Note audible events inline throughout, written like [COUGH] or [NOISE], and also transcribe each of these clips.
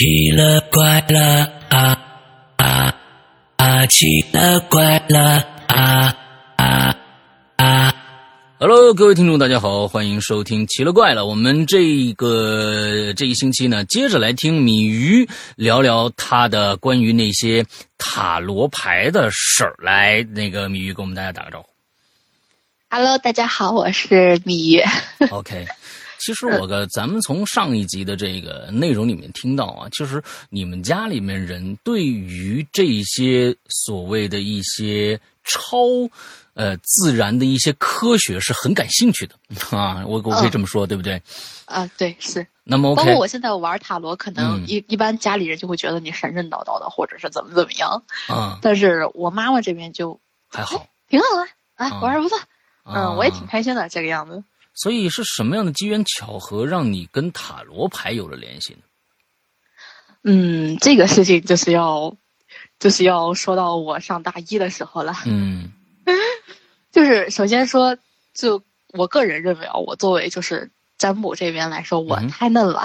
奇了怪了啊啊啊！奇了怪了啊啊啊！Hello，各位听众，大家好，欢迎收听《奇了怪了》。我们这个这一星期呢，接着来听米鱼聊聊他的关于那些塔罗牌的事儿。来，那个米鱼跟我们大家打个招呼。Hello，大家好，我是米鱼。OK。其实我个，咱们从上一集的这个内容里面听到啊，其实你们家里面人对于这些所谓的一些超，呃，自然的一些科学是很感兴趣的啊。我我可以这么说，对不对？啊，对，是。那么，包括我现在玩塔罗，可能一一般家里人就会觉得你神神叨叨的，或者是怎么怎么样啊。但是我妈妈这边就还好，挺好的啊，玩的不错。嗯，我也挺开心的这个样子。所以是什么样的机缘巧合让你跟塔罗牌有了联系呢？嗯，这个事情就是要，就是要说到我上大一的时候了。嗯，[LAUGHS] 就是首先说，就我个人认为啊，我作为就是占卜这边来说，我太嫩了，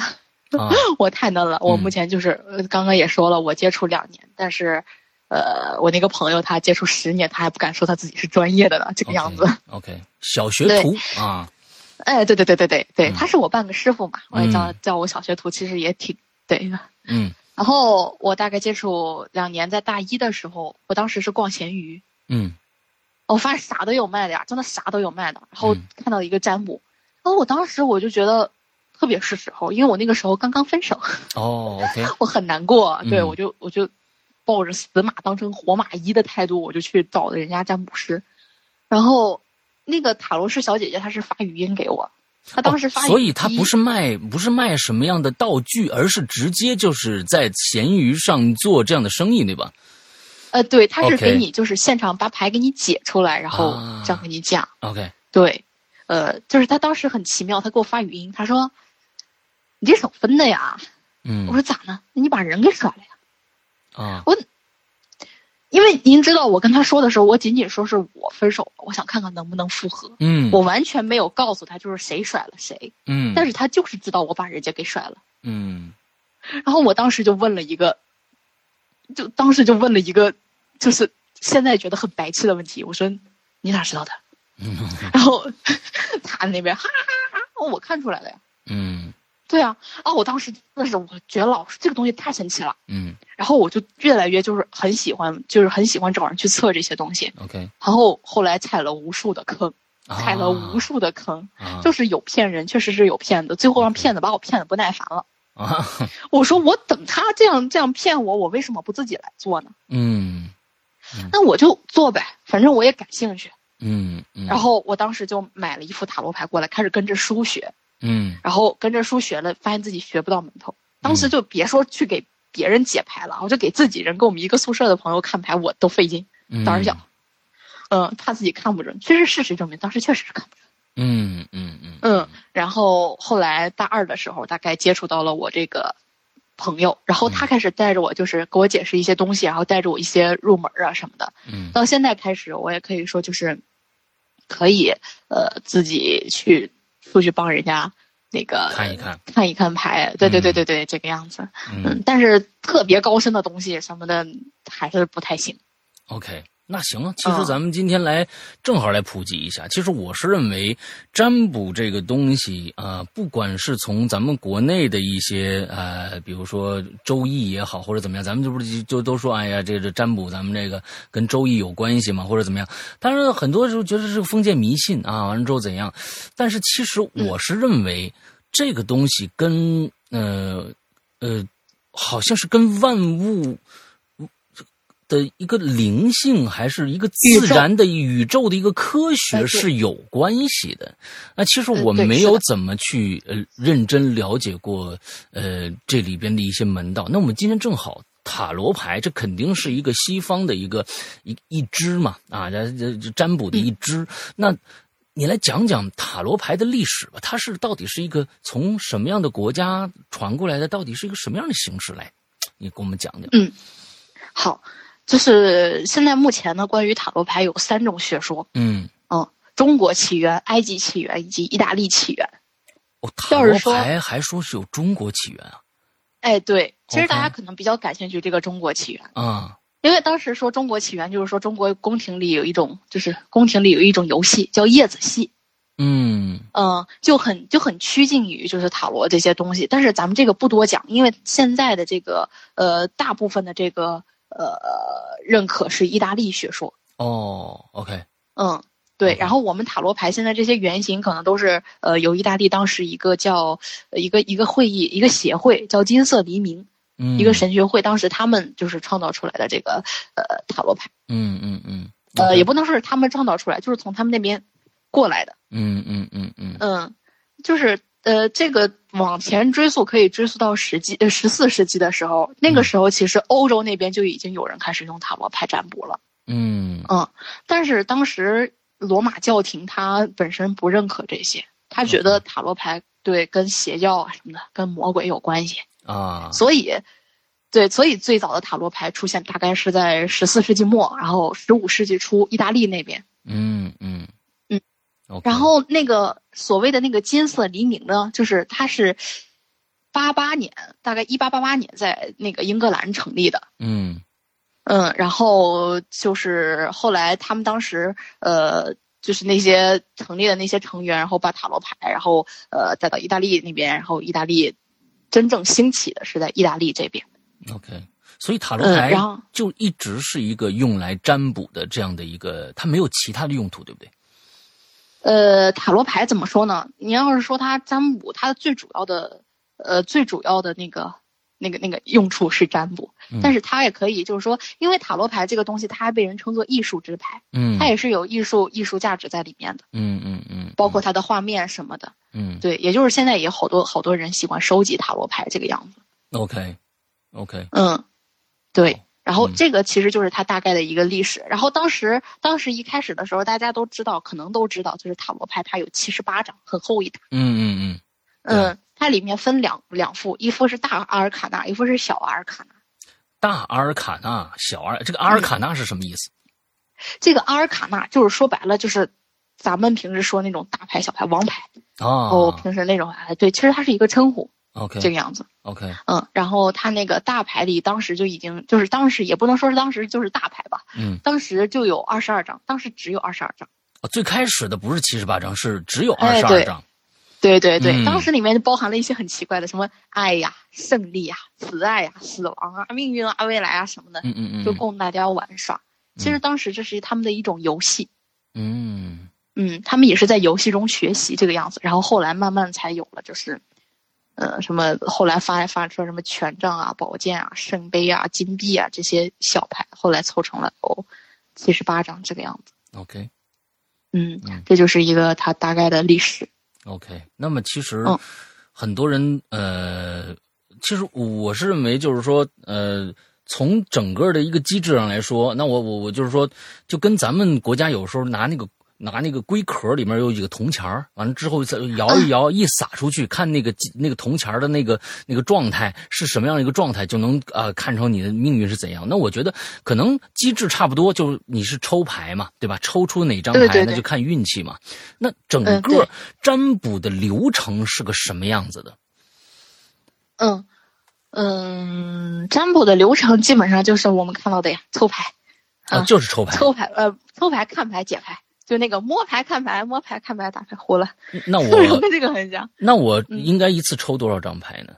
[LAUGHS] 我太嫩了。我目前就是刚刚也说了，我接触两年，但是，呃，我那个朋友他接触十年，他还不敢说他自己是专业的呢，这个样子。OK，小学徒 [LAUGHS] 啊。哎，对对对对对对，他是我半个师傅嘛，我也叫叫我小学徒，其实也挺对的。嗯，然后我大概接触两年，在大一的时候，我当时是逛闲鱼。嗯，我发现啥都有卖的呀，真的啥都有卖的。然后看到一个占卜，然后我当时我就觉得特别是时候，因为我那个时候刚刚分手。哦，OK，[LAUGHS] 我很难过，对我就我就抱着死马当成活马医的态度，我就去找了人家占卜师，然后。那个塔罗师小姐姐，她是发语音给我，她当时发，所以她不是卖不是卖什么样的道具，而是直接就是在闲鱼上做这样的生意，对吧？呃，对，她是给你就是现场把牌给你解出来，然后这样跟你讲。OK，对，呃，就是她当时很奇妙，她给我发语音，她说：“你这手分的呀？”嗯，我说咋呢？你把人给甩了呀？啊，我。因为您知道，我跟他说的时候，我仅仅说是我分手了，我想看看能不能复合。嗯，我完全没有告诉他就是谁甩了谁。嗯，但是他就是知道我把人家给甩了。嗯，然后我当时就问了一个，就当时就问了一个，就是现在觉得很白痴的问题。我说：“你哪知道的？”然后 [LAUGHS] 他那边哈哈哈，我看出来了呀。嗯。对啊，啊！我当时真的是我觉得老师这个东西太神奇了，嗯，然后我就越来越就是很喜欢，就是很喜欢找人去测这些东西。OK，然后后来踩了无数的坑，踩了无数的坑，就是有骗人，确实是有骗子，最后让骗子把我骗的不耐烦了。啊，[LAUGHS] 我说我等他这样这样骗我，我为什么不自己来做呢？嗯，那我就做呗，反正我也感兴趣。嗯，然后我当时就买了一副塔罗牌过来，开始跟着书学。嗯，然后跟着书学了，发现自己学不到门头。当时就别说去给别人解牌了，我就给自己人，跟我们一个宿舍的朋友看牌，我都费劲，胆小。嗯，怕自己看不准。其实事实证明，当时确实是看不准。嗯嗯嗯嗯。然后后来大二的时候，大概接触到了我这个朋友，然后他开始带着我，就是给我解释一些东西，然后带着我一些入门啊什么的。嗯。到现在开始，我也可以说就是可以呃自己去。出去帮人家那个看一看，看一看牌，对对对对对，这个样子。嗯，但是特别高深的东西什么的还是不太行。OK。那行啊，其实咱们今天来正好来普及一下。其实我是认为，占卜这个东西啊，不管是从咱们国内的一些呃，比如说周易也好，或者怎么样，咱们这不是就都说，哎呀，这个占卜咱们这个跟周易有关系嘛，或者怎么样？当然，很多时候觉得是封建迷信啊，完了之后怎样？但是其实我是认为，这个东西跟呃呃，好像是跟万物。的一个灵性，还是一个自然的宇宙的一个科学是有关系的。那其实我没有怎么去呃认真了解过呃这里边的一些门道。那我们今天正好塔罗牌，这肯定是一个西方的一个一一支嘛啊，这这占卜的一支。那你来讲讲塔罗牌的历史吧，它是到底是一个从什么样的国家传过来的？到底是一个什么样的形式来？你给我们讲讲。嗯，好。就是现在目前呢，关于塔罗牌有三种学说。嗯嗯，中国起源、埃及起源以及意大利起源。哦，塔罗牌还说是有中国起源啊？哎，对，其实大家可能比较感兴趣这个中国起源啊，因为当时说中国起源，就是说中国宫廷里有一种，就是宫廷里有一种游戏叫叶子戏。嗯嗯，就很就很趋近于就是塔罗这些东西，但是咱们这个不多讲，因为现在的这个呃大部分的这个呃认可是意大利学说。哦，OK，嗯，对，然后我们塔罗牌现在这些原型可能都是呃由意大利当时一个叫一个一个会议一个协会叫金色黎明，嗯，一个神学会，当时他们就是创造出来的这个呃塔罗牌。嗯嗯嗯，呃，也不能说是他们创造出来，就是从他们那边。过来的，嗯嗯嗯嗯嗯，就是呃，这个往前追溯可以追溯到十纪呃十四世纪的时候，那个时候其实欧洲那边就已经有人开始用塔罗牌占卜了，嗯。嗯，但是当时罗马教廷他本身不认可这些，他觉得塔罗牌对跟邪教啊什么的跟魔鬼有关系啊，所以对，所以最早的塔罗牌出现大概是在十四世纪末，然后十五世纪初意大利那边，嗯嗯。然后那个所谓的那个金色黎明呢，就是它是八八年，大概一八八八年在那个英格兰成立的。嗯嗯，然后就是后来他们当时呃，就是那些成立的那些成员，然后把塔罗牌，然后呃带到意大利那边，然后意大利真正兴起的是在意大利这边。OK，所以塔罗牌就一直是一个用来占卜的这样的一个，它没有其他的用途，对不对？呃，塔罗牌怎么说呢？你要是说它占卜，它的最主要的，呃，最主要的那个、那个、那个用处是占卜，但是它也可以，就是说，因为塔罗牌这个东西，它还被人称作艺术之牌，嗯，它也是有艺术艺术价值在里面的，嗯嗯嗯，包括它的画面什么的，嗯，对，也就是现在也好多好多人喜欢收集塔罗牌这个样子。OK，OK，嗯，对。然后这个其实就是它大概的一个历史。然后当时，当时一开始的时候，大家都知道，可能都知道，就是塔罗牌它有七十八张，很厚一沓。嗯嗯嗯。嗯，它里面分两两副，一副是大阿尔卡纳，一副是小阿尔卡纳。大阿尔卡纳，小阿尔这个阿尔卡纳是什么意思？这个阿尔卡纳就是说白了，就是咱们平时说那种大牌、小牌、王牌。哦。平时那种哎，对，其实它是一个称呼。OK，这个样子。OK，嗯，然后他那个大牌里，当时就已经就是当时也不能说是当时就是大牌吧，嗯，当时就有二十二张，当时只有二十二张。哦，最开始的不是七十八张，是只有二十二张。对对对，当时里面就包含了一些很奇怪的，什么爱呀、胜利呀、慈爱呀、死亡啊、命运啊、未来啊什么的，嗯嗯嗯，就供大家玩耍。其实当时这是他们的一种游戏。嗯嗯，他们也是在游戏中学习这个样子，然后后来慢慢才有了，就是。呃，什么后来发发出什么权杖啊、宝剑啊、圣杯啊、金币啊这些小牌，后来凑成了哦七十八张这个样子。OK，嗯，这就是一个它大概的历史。OK，那么其实很多人呃，其实我是认为就是说呃，从整个的一个机制上来说，那我我我就是说，就跟咱们国家有时候拿那个。拿那个龟壳里面有几个铜钱儿，完了之后再摇一摇，一撒出去，看那个那个铜钱的那个那个状态是什么样的一个状态，就能呃看成你的命运是怎样。那我觉得可能机制差不多，就是你是抽牌嘛，对吧？抽出哪张牌，那就看运气嘛。那整个占卜的流程是个什么样子的？嗯嗯，占卜的流程基本上就是我们看到的呀，抽牌啊，就是抽牌，抽牌呃，抽牌看牌解牌。就那个摸牌看牌，摸牌看牌打牌胡了。那我 [LAUGHS] 跟这个很像。那我应该一次抽多少张牌呢？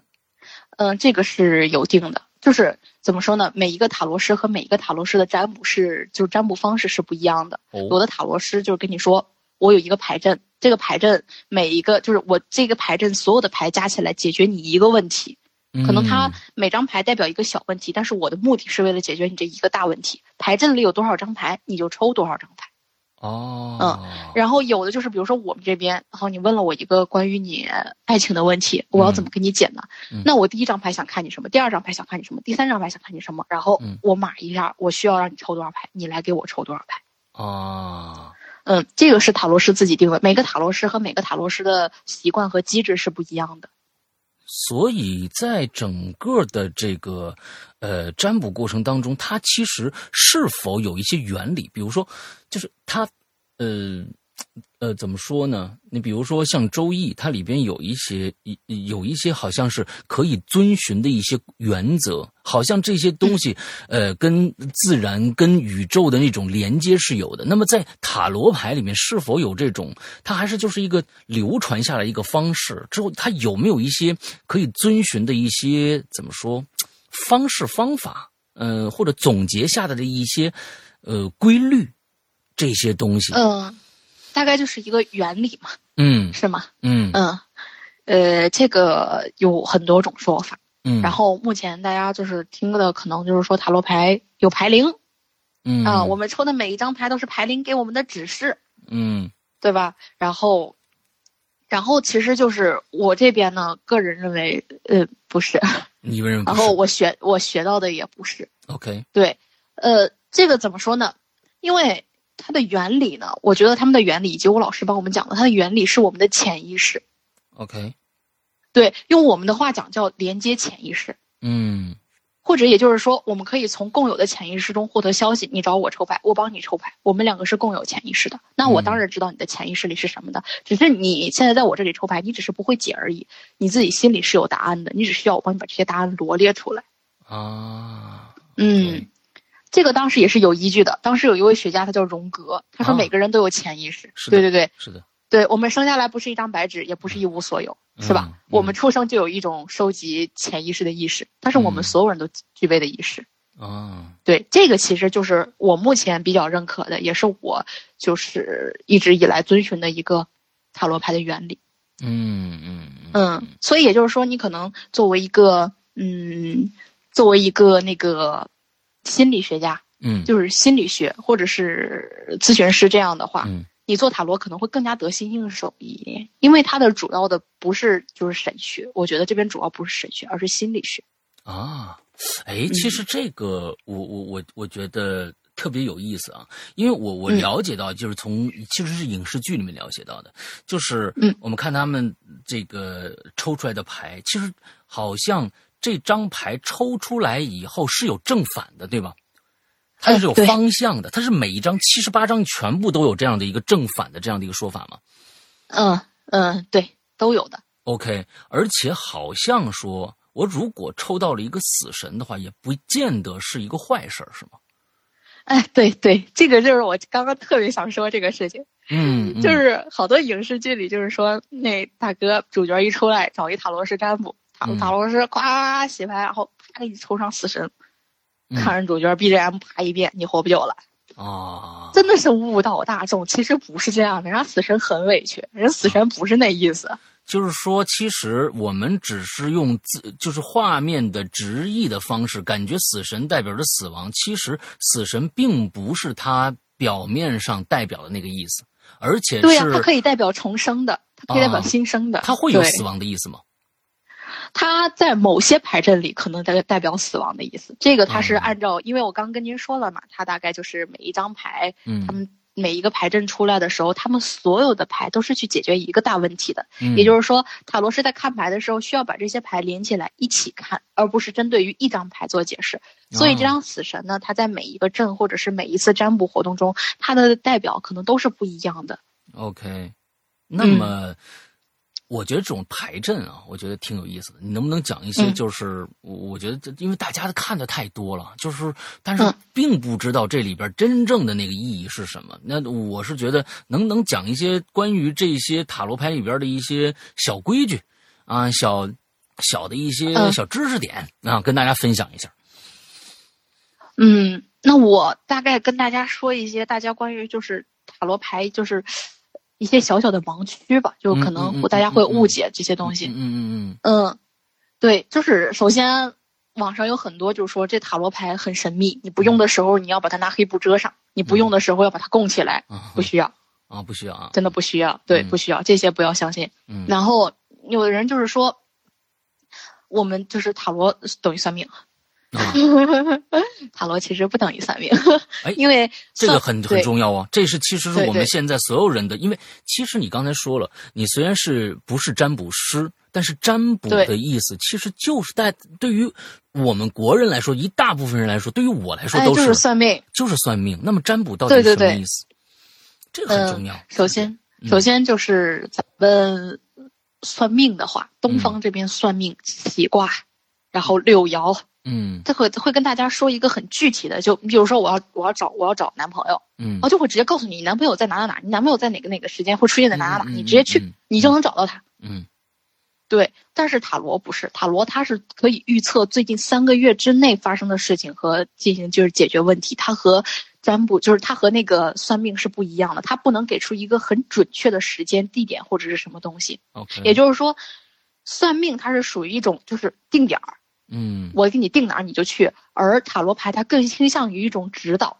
嗯，这个是有定的。就是怎么说呢？每一个塔罗师和每一个塔罗师的占卜是，就是占卜方式是不一样的。哦有的塔罗师就是跟你说，我有一个牌阵，这个牌阵每一个就是我这个牌阵所有的牌加起来解决你一个问题。可能他每张牌代表一个小问题，但是我的目的是为了解决你这一个大问题。牌阵里有多少张牌，你就抽多少张牌。哦，嗯，然后有的就是，比如说我们这边，然后你问了我一个关于你爱情的问题，我要怎么给你解呢？那我第一张牌想看你什么，第二张牌想看你什么，第三张牌想看你什么，然后我码一下，我需要让你抽多少牌，你来给我抽多少牌。哦，嗯，这个是塔罗师自己定的，每个塔罗师和每个塔罗师的习惯和机制是不一样的。所以在整个的这个呃占卜过程当中，它其实是否有一些原理？比如说，就是它呃呃，怎么说呢？你比如说像《周易》，它里边有一些有一些好像是可以遵循的一些原则，好像这些东西，呃，跟自然、跟宇宙的那种连接是有的。那么在塔罗牌里面，是否有这种？它还是就是一个流传下来一个方式？之后它有没有一些可以遵循的一些怎么说方式方法？呃，或者总结下来的一些呃规律这些东西？嗯。大概就是一个原理嘛，嗯，是吗？嗯嗯，呃，这个有很多种说法，嗯，然后目前大家就是听的可能就是说塔罗牌有牌灵，嗯啊，我们抽的每一张牌都是牌灵给我们的指示，嗯，对吧？然后，然后其实就是我这边呢，个人认为，呃，不是，你认为？然后我学我学到的也不是，OK，对，呃，这个怎么说呢？因为。它的原理呢？我觉得他们的原理以及我老师帮我们讲的，它的原理是我们的潜意识。OK，对，用我们的话讲叫连接潜意识。嗯，或者也就是说，我们可以从共有的潜意识中获得消息。你找我抽牌，我帮你抽牌，我们两个是共有潜意识的。那我当然知道你的潜意识里是什么的，只是你现在在我这里抽牌，你只是不会解而已。你自己心里是有答案的，你只需要我帮你把这些答案罗列出来。啊，嗯。这个当时也是有依据的。当时有一位学家，他叫荣格，他说每个人都有潜意识。对对对，是的，对我们生下来不是一张白纸，也不是一无所有，是吧？我们出生就有一种收集潜意识的意识，它是我们所有人都具备的意识。啊，对，这个其实就是我目前比较认可的，也是我就是一直以来遵循的一个塔罗牌的原理。嗯嗯嗯，所以也就是说，你可能作为一个嗯，作为一个那个。心理学家，嗯，就是心理学或者是咨询师这样的话，嗯，你做塔罗可能会更加得心应手一点，因为它的主要的不是就是神学，我觉得这边主要不是神学，而是心理学。啊，哎，其实这个我我我我觉得特别有意思啊，因为我我了解到，就是从其实是影视剧里面了解到的，就是嗯，我们看他们这个抽出来的牌，其实好像。这张牌抽出来以后是有正反的，对吧？它是有方向的，它是每一张七十八张全部都有这样的一个正反的这样的一个说法吗？嗯嗯，对，都有的。OK，而且好像说我如果抽到了一个死神的话，也不见得是一个坏事，是吗？哎，对对，这个就是我刚刚特别想说这个事情。嗯，就是好多影视剧里，就是说那大哥主角一出来找一塔罗师占卜。塔塔罗师夸洗牌，然后啪给你抽上死神，看人主角 BGM 啪一遍，你活不久了啊！真的是误导大众，其实不是这样的，人家死神很委屈，人死神不是那意思。就是说，其实我们只是用字，就是画面的直译的方式，感觉死神代表着死亡，其实死神并不是他表面上代表的那个意思，而且对呀，它可以代表重生的，它可以代表新生的，它会有死亡的意思吗？它在某些牌阵里可能代代表死亡的意思，这个它是按照，因为我刚跟您说了嘛，它大概就是每一张牌，嗯，他们每一个牌阵出来的时候，他们所有的牌都是去解决一个大问题的，嗯也就是说，塔罗师在看牌的时候需要把这些牌连起来一起看，而不是针对于一张牌做解释。所以这张死神呢，它在每一个阵或者是每一次占卜活动中，它的代表可能都是不一样的。OK，那么。我觉得这种牌阵啊，我觉得挺有意思的。你能不能讲一些？就是我觉得，因为大家看的太多了，就是但是并不知道这里边真正的那个意义是什么。那我是觉得能能讲一些关于这些塔罗牌里边的一些小规矩啊，小小的一些小知识点啊，跟大家分享一下。嗯，那我大概跟大家说一些大家关于就是塔罗牌就是。一些小小的盲区吧，就可能大家会误解这些东西。嗯嗯嗯嗯，对，就是首先网上有很多就是说这塔罗牌很神秘，你不用的时候你要把它拿黑布遮上，你不用的时候要把它供起来，不需要啊，不需要啊，真的不需要，对，不需要这些不要相信。然后有的人就是说，我们就是塔罗等于算命。[LAUGHS] 塔罗其实不等于算命，[LAUGHS] 哎，因为这个很很重要啊。这是其实是我们现在所有人的，因为其实你刚才说了，你虽然是不是占卜师，但是占卜的意思其实就是在对于我们国人来说，一大部分人来说，对于我来说都是算命，就是算命。那么占卜到底什么意思？这个很重要。首先，首先就是咱们算命的话，东方这边算命起卦，然后六爻。嗯，他会会跟大家说一个很具体的，就比如说我要我要找我要找男朋友，嗯，我就会直接告诉你，你男朋友在哪哪哪，你男朋友在哪个哪个时间会出现在哪哪哪，你直接去，你就能找到他。嗯，对。但是塔罗不是，塔罗它是可以预测最近三个月之内发生的事情和进行就是解决问题。它和占卜就是它和那个算命是不一样的，它不能给出一个很准确的时间、地点或者是什么东西。OK，也就是说，算命它是属于一种就是定点儿。嗯，我给你定哪儿你就去，而塔罗牌它更倾向于一种指导，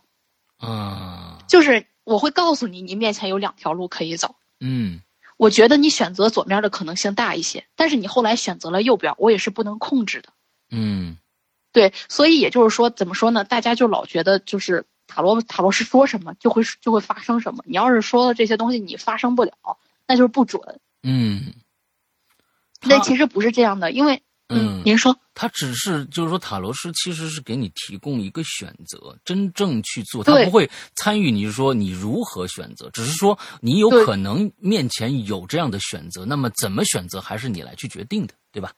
啊，就是我会告诉你，你面前有两条路可以走，嗯，我觉得你选择左面的可能性大一些，但是你后来选择了右边，我也是不能控制的，嗯，对，所以也就是说，怎么说呢？大家就老觉得就是塔罗塔罗是说什么就会就会发生什么，你要是说了这些东西你发生不了，那就是不准，嗯，那其实不是这样的，因为。嗯，您说，他只是就是说，塔罗师其实是给你提供一个选择，真正去做，他不会参与你说你如何选择，只是说你有可能面前有这样的选择，那么怎么选择还是你来去决定的，对吧？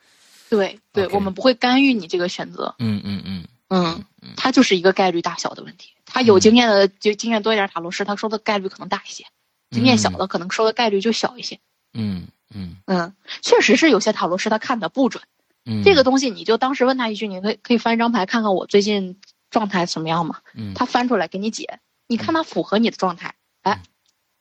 对对，我们不会干预你这个选择。嗯嗯嗯。嗯，它就是一个概率大小的问题。他有经验的就经验多一点塔罗师，他说的概率可能大一些；经验小的可能说的概率就小一些。嗯嗯。嗯，确实是有些塔罗师他看的不准。这个东西你就当时问他一句，你可以可以翻一张牌看看我最近状态怎么样嘛？嗯，他翻出来给你解，你看他符合你的状态，哎，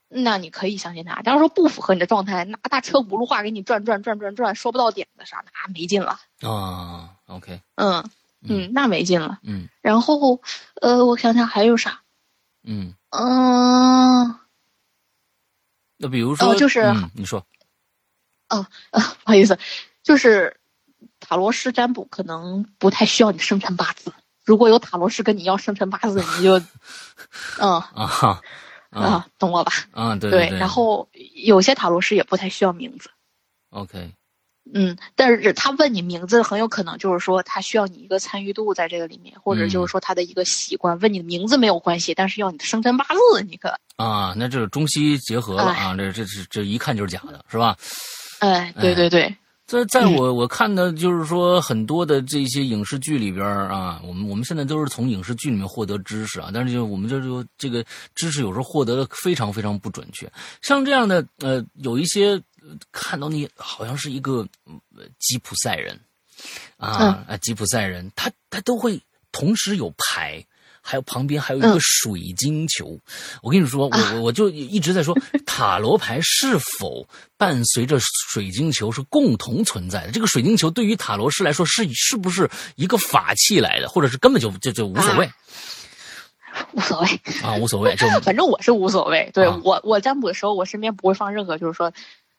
那你可以相信他。假如说不符合你的状态，拿大车轱辘话给你转转转转转，说不到点子上，那没劲了啊。OK，嗯嗯，那没劲了。嗯，然后呃，我想想还有啥？嗯嗯，那比如说就是你说，哦啊，不好意思，就是。塔罗师占卜可能不太需要你生辰八字，如果有塔罗师跟你要生辰八字，你就，[LAUGHS] 嗯啊啊，懂我吧？啊，对对。然后有些塔罗师也不太需要名字。OK。嗯，但是他问你名字，很有可能就是说他需要你一个参与度在这个里面，或者就是说他的一个习惯。问你的名字没有关系，但是要你的生辰八字，你可啊，那这是中西结合了啊，这这这这一看就是假的，是吧？哎，对对对。在在我我看的，就是说很多的这些影视剧里边啊，我们我们现在都是从影视剧里面获得知识啊，但是就我们这就这个知识有时候获得的非常非常不准确。像这样的呃，有一些看到你好像是一个吉普赛人啊啊，吉普赛人，他他都会同时有牌。还有旁边还有一个水晶球，我跟你说，我我我就一直在说，塔罗牌是否伴随着水晶球是共同存在的？这个水晶球对于塔罗师来说是是不是一个法器来的，或者是根本就就就无所谓？无所谓啊，无所谓，就 [LAUGHS] 反正我是无所谓。对我我占卜的时候，我身边不会放任何就是说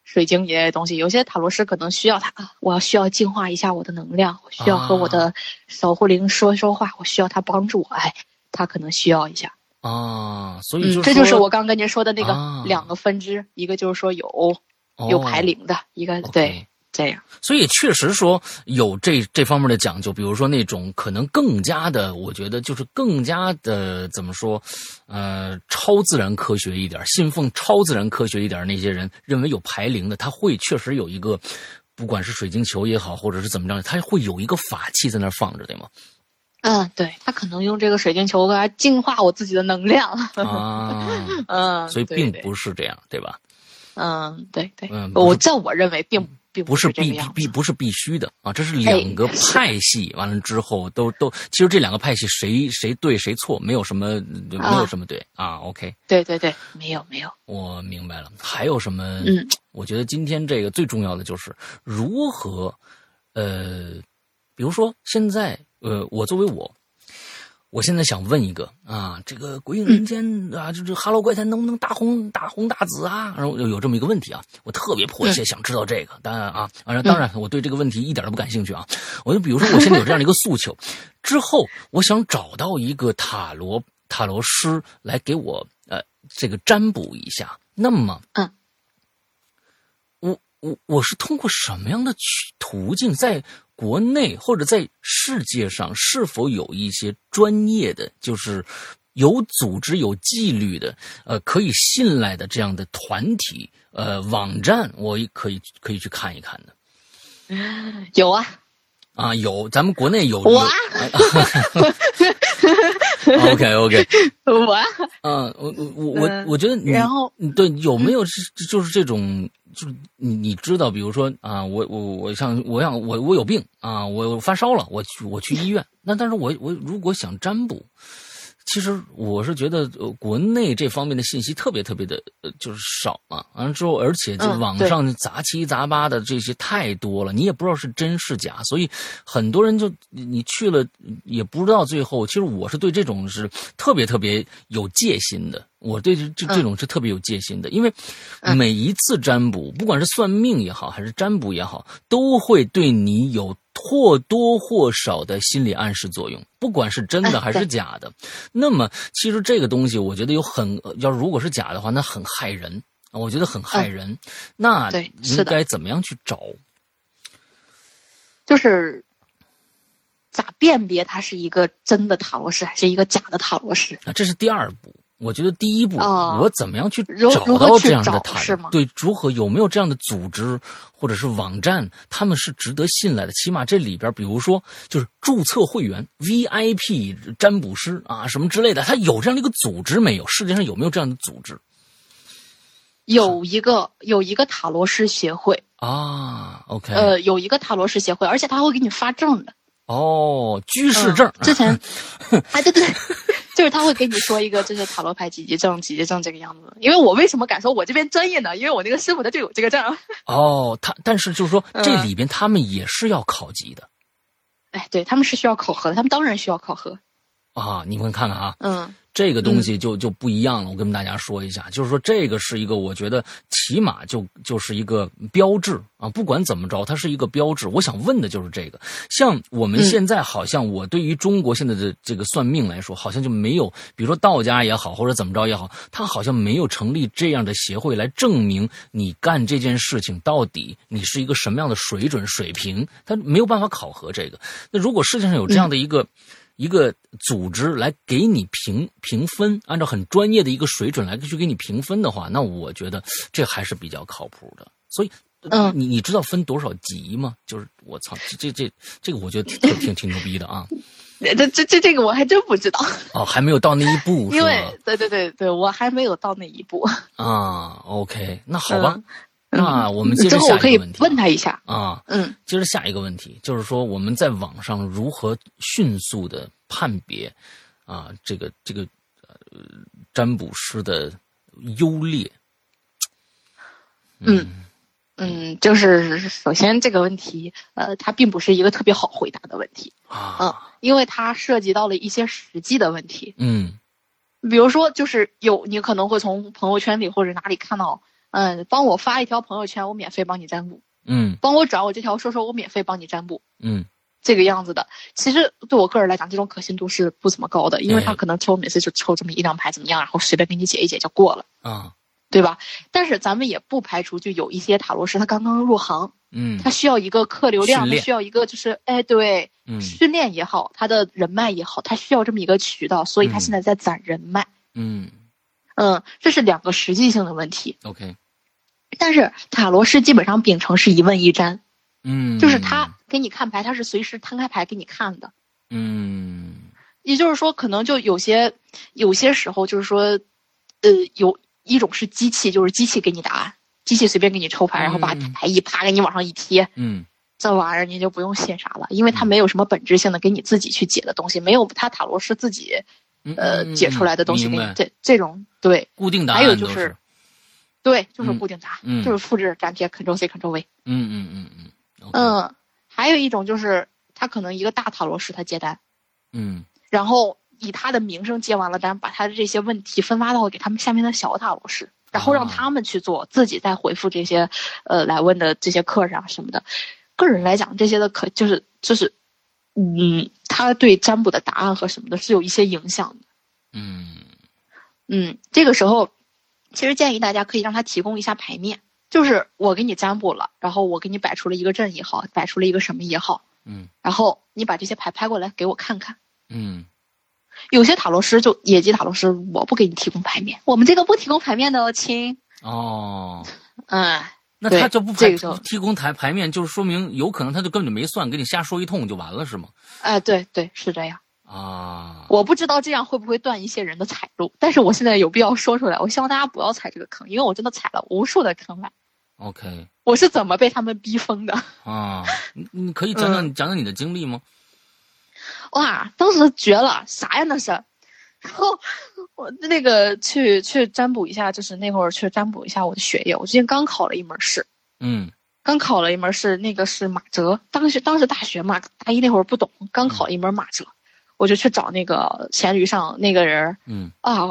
水晶一类的东西。有些塔罗师可能需要它，我要需要净化一下我的能量，我需要和我的守护灵说说话，我需要他帮助我，哎。他可能需要一下啊，所以这就是我刚跟您说的那个两个分支，一个就是说有有排灵的，一个对这样。所以确实说有这这方面的讲究，比如说那种可能更加的，我觉得就是更加的怎么说，呃，超自然科学一点，信奉超自然科学一点那些人认为有排灵的，他会确实有一个，不管是水晶球也好，或者是怎么着，他会有一个法器在那放着，对吗？嗯，对他可能用这个水晶球来净化我自己的能量啊，[LAUGHS] 嗯，所以并不是这样，对吧？嗯，对对，嗯，我在我认为并并不是必必不是必须的啊，这是两个派系，完了之后都都，其实这两个派系谁谁对谁错，没有什么没有什么对啊，OK，对对对，没有没有，我明白了，还有什么？嗯，我觉得今天这个最重要的就是如何，呃，比如说现在。呃，我作为我，我现在想问一个啊，这个鬼影人间啊，就这哈喽怪谈能不能大红大红大紫啊？然后有这么一个问题啊，我特别迫切想知道这个。当然啊，啊，当然我对这个问题一点都不感兴趣啊。我就比如说，我现在有这样的一个诉求，之后我想找到一个塔罗塔罗师来给我呃这个占卜一下。那么，嗯，我我我是通过什么样的途径在？国内或者在世界上是否有一些专业的，就是有组织、有纪律的，呃，可以信赖的这样的团体，呃，网站，我可以可以去看一看的。[LAUGHS] 有啊，啊，有，咱们国内有。我。[LAUGHS] OK OK。我。嗯，我我我我我觉得，然后对有没有是就是这种，就是你你知道，比如说啊，我我我像我想我我有病啊，我发烧了，我去我去医院，那但是我我如果想占卜。其实我是觉得，呃，国内这方面的信息特别特别的，呃，就是少嘛。完了之后，而且就网上杂七杂八的这些太多了，你也不知道是真是假，所以很多人就你去了也不知道最后。其实我是对这种是特别特别有戒心的。我对这这这种是特别有戒心的，因为每一次占卜，不管是算命也好，还是占卜也好，都会对你有或多或少的心理暗示作用，不管是真的还是假的。那么，其实这个东西，我觉得有很要如果是假的话，那很害人，我觉得很害人。那应该怎么样去找？就是咋辨别它是一个真的塔罗师还是一个假的塔罗师？啊，这是第二步。我觉得第一步，我怎么样去找到这样的塔？对，如何有没有这样的组织或者是网站，他们是值得信赖的？起码这里边，比如说就是注册会员 VIP 占卜师啊，什么之类的，他有这样的一个组织没有？世界上有没有这样的组织？有一个，有一个塔罗师协会啊。OK，呃，有一个塔罗师协会，而且他会给你发证的。哦，居士证。之前，[LAUGHS] 啊，对对。就是他会给你说一个，这是塔罗牌几级证，几级证这个样子。因为我为什么敢说我这边专业呢？因为我那个师傅他就有这个证。[LAUGHS] 哦，他但是就是说这里边他们也是要考级的。哎，对他们是需要考核的，他们当然需要考核。啊，你们看看啊。嗯。这个东西就就不一样了，我跟大家说一下，就是说这个是一个，我觉得起码就就是一个标志啊，不管怎么着，它是一个标志。我想问的就是这个，像我们现在好像我对于中国现在的这个算命来说，好像就没有，比如说道家也好，或者怎么着也好，他好像没有成立这样的协会来证明你干这件事情到底你是一个什么样的水准水平，他没有办法考核这个。那如果世界上有这样的一个。一个组织来给你评评分，按照很专业的一个水准来去给你评分的话，那我觉得这还是比较靠谱的。所以，嗯，你你知道分多少级吗？就是我操，这这这个我觉得挺挺挺牛逼的啊！[LAUGHS] 这这这这个我还真不知道哦，还没有到那一步，[LAUGHS] 因为对对对对，我还没有到那一步啊。OK，那好吧。[LAUGHS] 那我们接着下一个问题，问他一下。啊，嗯，接着下一个问题，就是说我们在网上如何迅速的判别啊，这个这个呃占卜师的优劣？嗯。嗯，就是首先这个问题，呃，它并不是一个特别好回答的问题。啊，嗯，因为它涉及到了一些实际的问题，嗯，比如说就是有你可能会从朋友圈里或者哪里看到。嗯，帮我发一条朋友圈，我免费帮你占卜。嗯，帮我转我这条说说，我免费帮你占卜。嗯，这个样子的，其实对我个人来讲，这种可信度是不怎么高的，因为他可能抽每次就抽这么一两排怎么样，然后随便给你解一解就过了。啊，对吧？但是咱们也不排除，就有一些塔罗师他刚刚入行，嗯，他需要一个客流量，他需要一个就是哎对，嗯，训练也好，他的人脉也好，他需要这么一个渠道，所以他现在在攒人脉。嗯，嗯，这是两个实际性的问题。OK。但是塔罗师基本上秉承是一问一占，嗯，就是他给你看牌，他是随时摊开牌给你看的，嗯，也就是说，可能就有些有些时候就是说，呃，有一种是机器，就是机器给你答案，机器随便给你抽牌，然后把牌一啪给你往上一贴，嗯，这玩意儿你就不用信啥了，因为他没有什么本质性的给你自己去解的东西，没有他塔罗师自己呃解出来的东西给你，这这种对固定答案，还有就是。对，就是固定答，就是复制粘贴，Ctrl C Ctrl V。嗯嗯嗯嗯。嗯，还有一种就是他可能一个大塔罗师他接单，嗯，然后以他的名声接完了单，把他的这些问题分发到给他们下面的小塔罗师，然后让他们去做，自己再回复这些呃来问的这些客人啊什么的。个人来讲，这些的可就是就是，嗯，他对占卜的答案和什么的是有一些影响的。嗯嗯，这个时候。其实建议大家可以让他提供一下牌面，就是我给你占卜了，然后我给你摆出了一个阵也好，摆出了一个什么也好，嗯，然后你把这些牌拍过来给我看看，嗯，有些塔罗师就野鸡塔罗师，我不给你提供牌面，我们这个不提供牌面的哦，亲。哦，嗯，那他就不这个就提供台牌面，就是说明有可能他就根本就没算，给你瞎说一通就完了，是吗？哎，对对，是这样。啊，我不知道这样会不会断一些人的财路，但是我现在有必要说出来，我希望大家不要踩这个坑，因为我真的踩了无数的坑了。OK，我是怎么被他们逼疯的？啊，你你可以讲讲、嗯讲讲你的经历吗？哇，当时绝了，啥呀那是？然 [LAUGHS] 后我那个去去占卜一下，就是那会儿去占卜一下我的学业。我最近刚考了一门试，嗯刚考了一门试，那个是马哲。当时当时大学嘛，大一那会儿不懂，刚考了一门马哲，我就去找那个闲鱼上那个人嗯啊，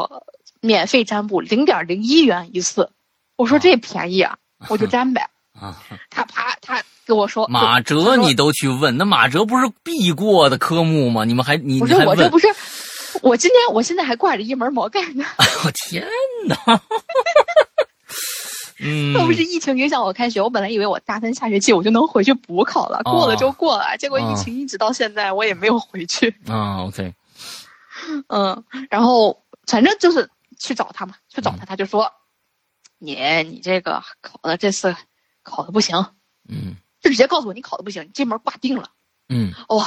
免费占卜零点零一元一次。我说这便宜啊，我就占呗。[LAUGHS] 啊，[LAUGHS] 他啪他跟我说马哲你都去问，那马哲不是必过的科目吗？你们还你不是你还问？我这不是，我今天我现在还挂着一门毛概呢。[LAUGHS] 我天哪！[LAUGHS] 嗯，要不是疫情影响我开学，我本来以为我大三下学期我就能回去补考了，哦过了就过了。结果疫哦情一直到现在，我也没有回去。啊，OK，[LAUGHS] 嗯，然后反正就是去找他嘛，去找他，他就说：“你你这个考的这次考的不行，嗯就直接告诉我你考的不行，你这门挂定了。嗯”哇！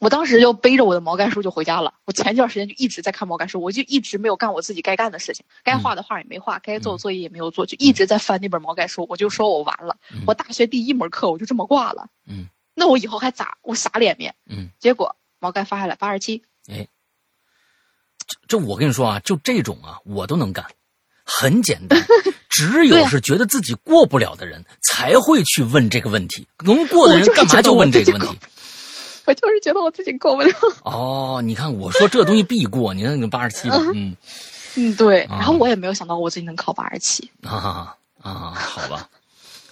我当时就背着我的毛概书就回家了。我前一段时间就一直在看毛概书，我就一直没有干我自己该干的事情，该画的画也没画，该做的作业也没有做，就一直在翻那本毛概书。我就说我完了，嗯我大学第一门课我就这么挂了。嗯，那我以后还咋？我啥脸面？嗯，结果毛概发下来八十七，这我跟你说啊，就这种啊，我都能干，很简单。[LAUGHS] 只有是觉得自己过不了的人，才会去问这个问题。能过的人干嘛就问这个问题？我就是觉得我自己过不了。[LAUGHS] 哦，你看我说这东西必过，你看你八十七吧，嗯嗯，对。啊然后我也没有想到我自己能考八十七，啊啊，好吧。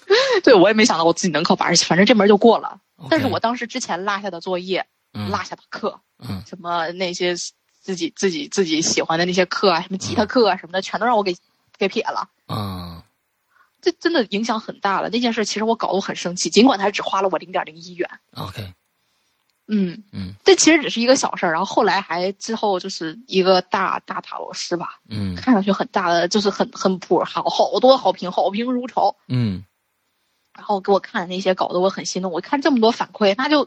[LAUGHS] 对我也没想到我自己能考八十七，反正这门就过了。但是我当时之前落下的作业、嗯落下的课，嗯什么那些自己自己自己喜欢的那些课啊，什么吉他课啊什么的，全都让我给给撇了。啊这真的影响很大了。那件事其实我搞得我很生气，尽管他只花了我零点零一元。，OK，嗯，嗯这其实只是一个小事儿。然后后来还之后就是一个大大塔罗师吧，嗯看上去很大的，就是很很普，好好多好评，好评如潮。嗯，然后给我看那些，搞得我很心动。我看这么多反馈，那就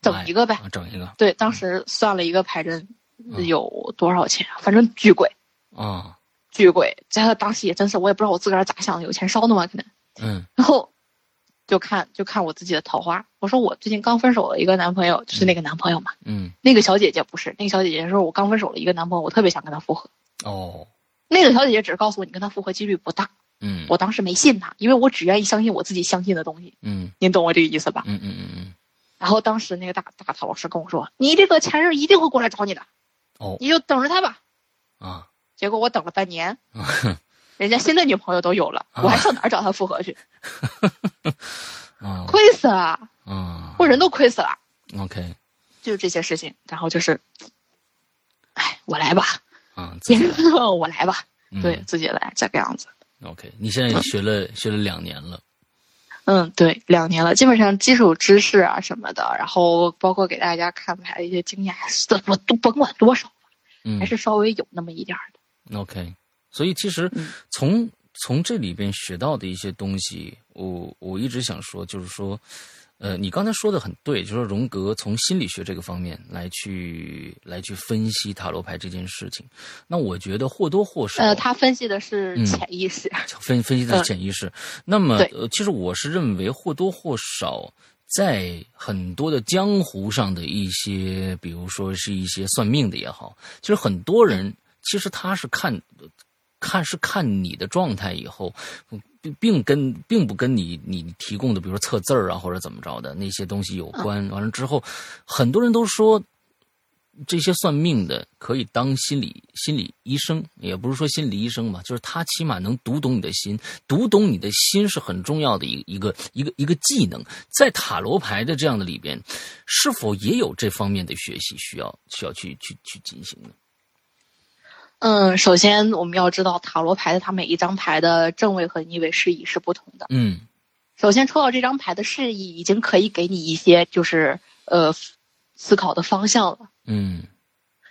整一个呗。啊整一个对，当时算了一个牌阵嗯有多少钱，反正巨贵，啊，巨贵。这当时也真是，我也不知道我自个儿咋想的，有钱烧的嘛，可能。嗯然后就看就看我自己的桃花。我说我最近刚分手了一个男朋友，就是那个男朋友嘛。嗯那个小姐姐不是，那个小姐姐说我刚分手了一个男朋友，我特别想跟他复合。哦那个小姐姐只是告诉我你跟他复合几率不大，嗯我当时没信她，因为我只愿意相信我自己相信的东西。嗯您懂我这个意思吧？嗯嗯嗯嗯，然后当时那个大大陶老师跟我说：“你这个前任一定会过来找你的，哦你就等着他吧。啊”结果我等了半年，[LAUGHS] 人家新的女朋友都有了，我还上哪儿找他复合去？[LAUGHS] 啊亏死了，啊我人都亏死了。，OK 就是这些事情，然后就是，哎，我来吧，啊，我来吧，嗯对自己来这个样子。OK，你现在学了学了两年了，嗯，对，两年了，基本上基础知识啊什么的，然后包括给大家看牌的一些经验，我都甭管多少，嗯还是稍微有那么一点儿的。OK，所以其实嗯从从这里边学到的一些东西，我我一直想说，就是说，呃，你刚才说的很对，就是说荣格从心理学这个方面来去来去分析塔罗牌这件事情。那我觉得或多或少，呃，他分析的是嗯潜意识。分分析的是潜意识。那么，呃，其实我是认为或多或少。在很多的江湖上的一些，比如说是一些算命的也好，其实很多人其实他是看看是看你的状态以后，并并跟并不跟你你提供的，比如说测字儿啊或者怎么着的那些东西有关。完了之后，很多人都说这些算命的可以当心理心理医生，也不是说心理医生吧，就是他起码能读懂你的心，读懂你的心是很重要的一一个一个一个技能。在塔罗牌的这样的里边，是否也有这方面的学习需要需要去去去进行呢？嗯，首先我们要知道塔罗牌的它每一张牌的正位和逆位释意是不同的。嗯首先抽到这张牌的示意已经可以给你一些就是呃思考的方向了。嗯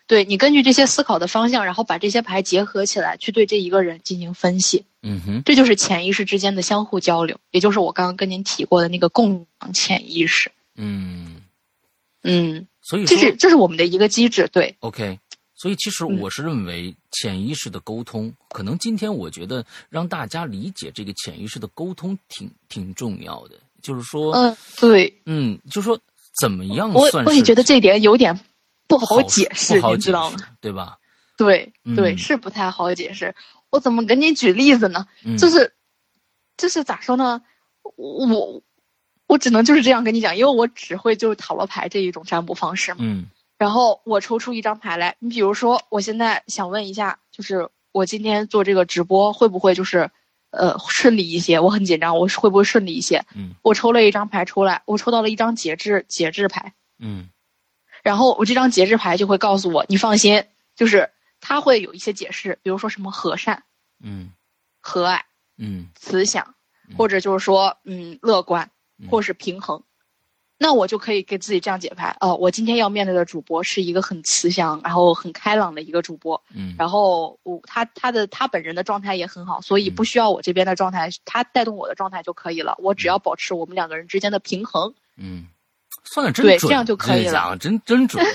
对你根据这些思考的方向，然后把这些牌结合起来，去对这一个人进行分析。嗯哼，这就是潜意识之间的相互交流，也就是我刚刚跟您提过的那个共享潜意识。嗯嗯，所以这是这是我们的一个机制。对，OK。所以其实我是认为潜意识的沟通，可能今天我觉得让大家理解这个潜意识的沟通挺挺重要的。就是说，嗯，对，嗯，就是说怎么样我算是？我也觉得这点有点不好解释，你知道吗？对吧？对对，嗯是不太好解释。我怎么给你举例子呢？嗯就是，就是咋说呢？我我只能就是这样跟你讲，因为我只会就是塔罗牌这一种占卜方式嘛。嗯然后我抽出一张牌来，你比如说，我现在想问一下，就是我今天做这个直播会不会就是，呃，顺利一些？我很紧张，我会不会顺利一些？嗯我抽了一张牌出来，我抽到了一张节制节制牌，嗯然后我这张节制牌就会告诉我，你放心，就是它会有一些解释，比如说什么和善、嗯和蔼、嗯慈祥嗯，或者就是说，嗯，乐观，嗯或是平衡。那我就可以给自己这样解牌，哦，我今天要面对的主播是一个很慈祥，然后很开朗的一个主播，嗯。然后我他他的他本人的状态也很好，所以嗯。不需要我这边的状态，他带动我的状态就可以了。我只要保持我们两个人之间的平衡，嗯，算的真准，对这样就可以了。真真准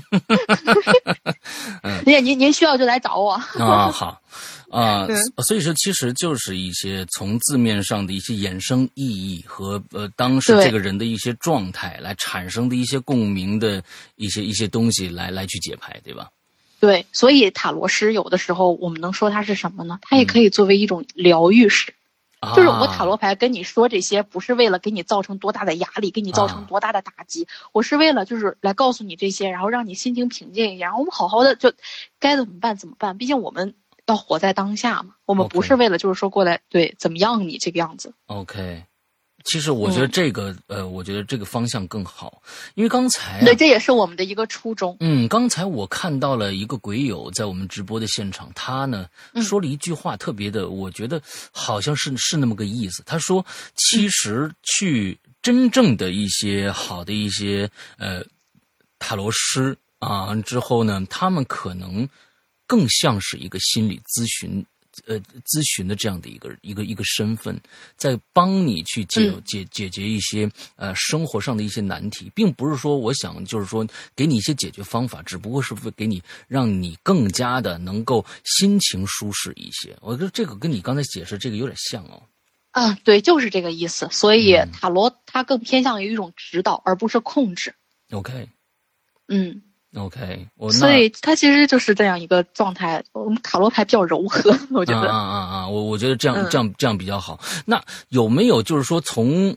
[LAUGHS] 您您您需要就来找我。啊！好 [LAUGHS] 啊嗯，所以说其实就是一些从字面上的一些衍生意义和呃当时这个人的一些状态来产生的一些共鸣的一些一些东西来来去解牌，对吧？对，所以塔罗师有的时候我们能说它是什么呢？它也嗯可以作为一种疗愈师。啊就是我塔罗牌跟你说这些，不是为了给你造成多大的压力，给你造成啊多大的打击，我是为了就是来告诉你这些，然后让你心情平静一点，然后我们好好的就该怎么办怎么办。毕竟我们要活在当下嘛，我们不是为了就是说过来对怎么样你这个样子。OK，其实我觉得嗯这个、呃，我觉得这个方向更好，因为刚才、啊、对，这也是我们的一个初衷。嗯，刚才我看到了一个鬼友在我们直播的现场，他呢嗯说了一句话，特别的，我觉得好像是是那么个意思。他说，其实去真正的一些好的一些呃塔罗师啊之后呢，他们可能更像是一个心理咨询。呃，咨询的这样的一个一个一个身份，在帮你去解嗯解解决一些呃生活上的一些难题，并不是说我想就是说给你一些解决方法，只不过是为给你让你更加的能够心情舒适一些。我觉得这个跟你刚才解释这个有点像哦。啊，对，就是这个意思。所以嗯塔罗它更偏向于一种指导，而不是控制。OK 嗯，OK，我那所以它其实就是这样一个状态。我们塔罗牌比较柔和，我觉得。啊啊啊啊！我我觉得这样嗯这样这样比较好。那有没有就是说从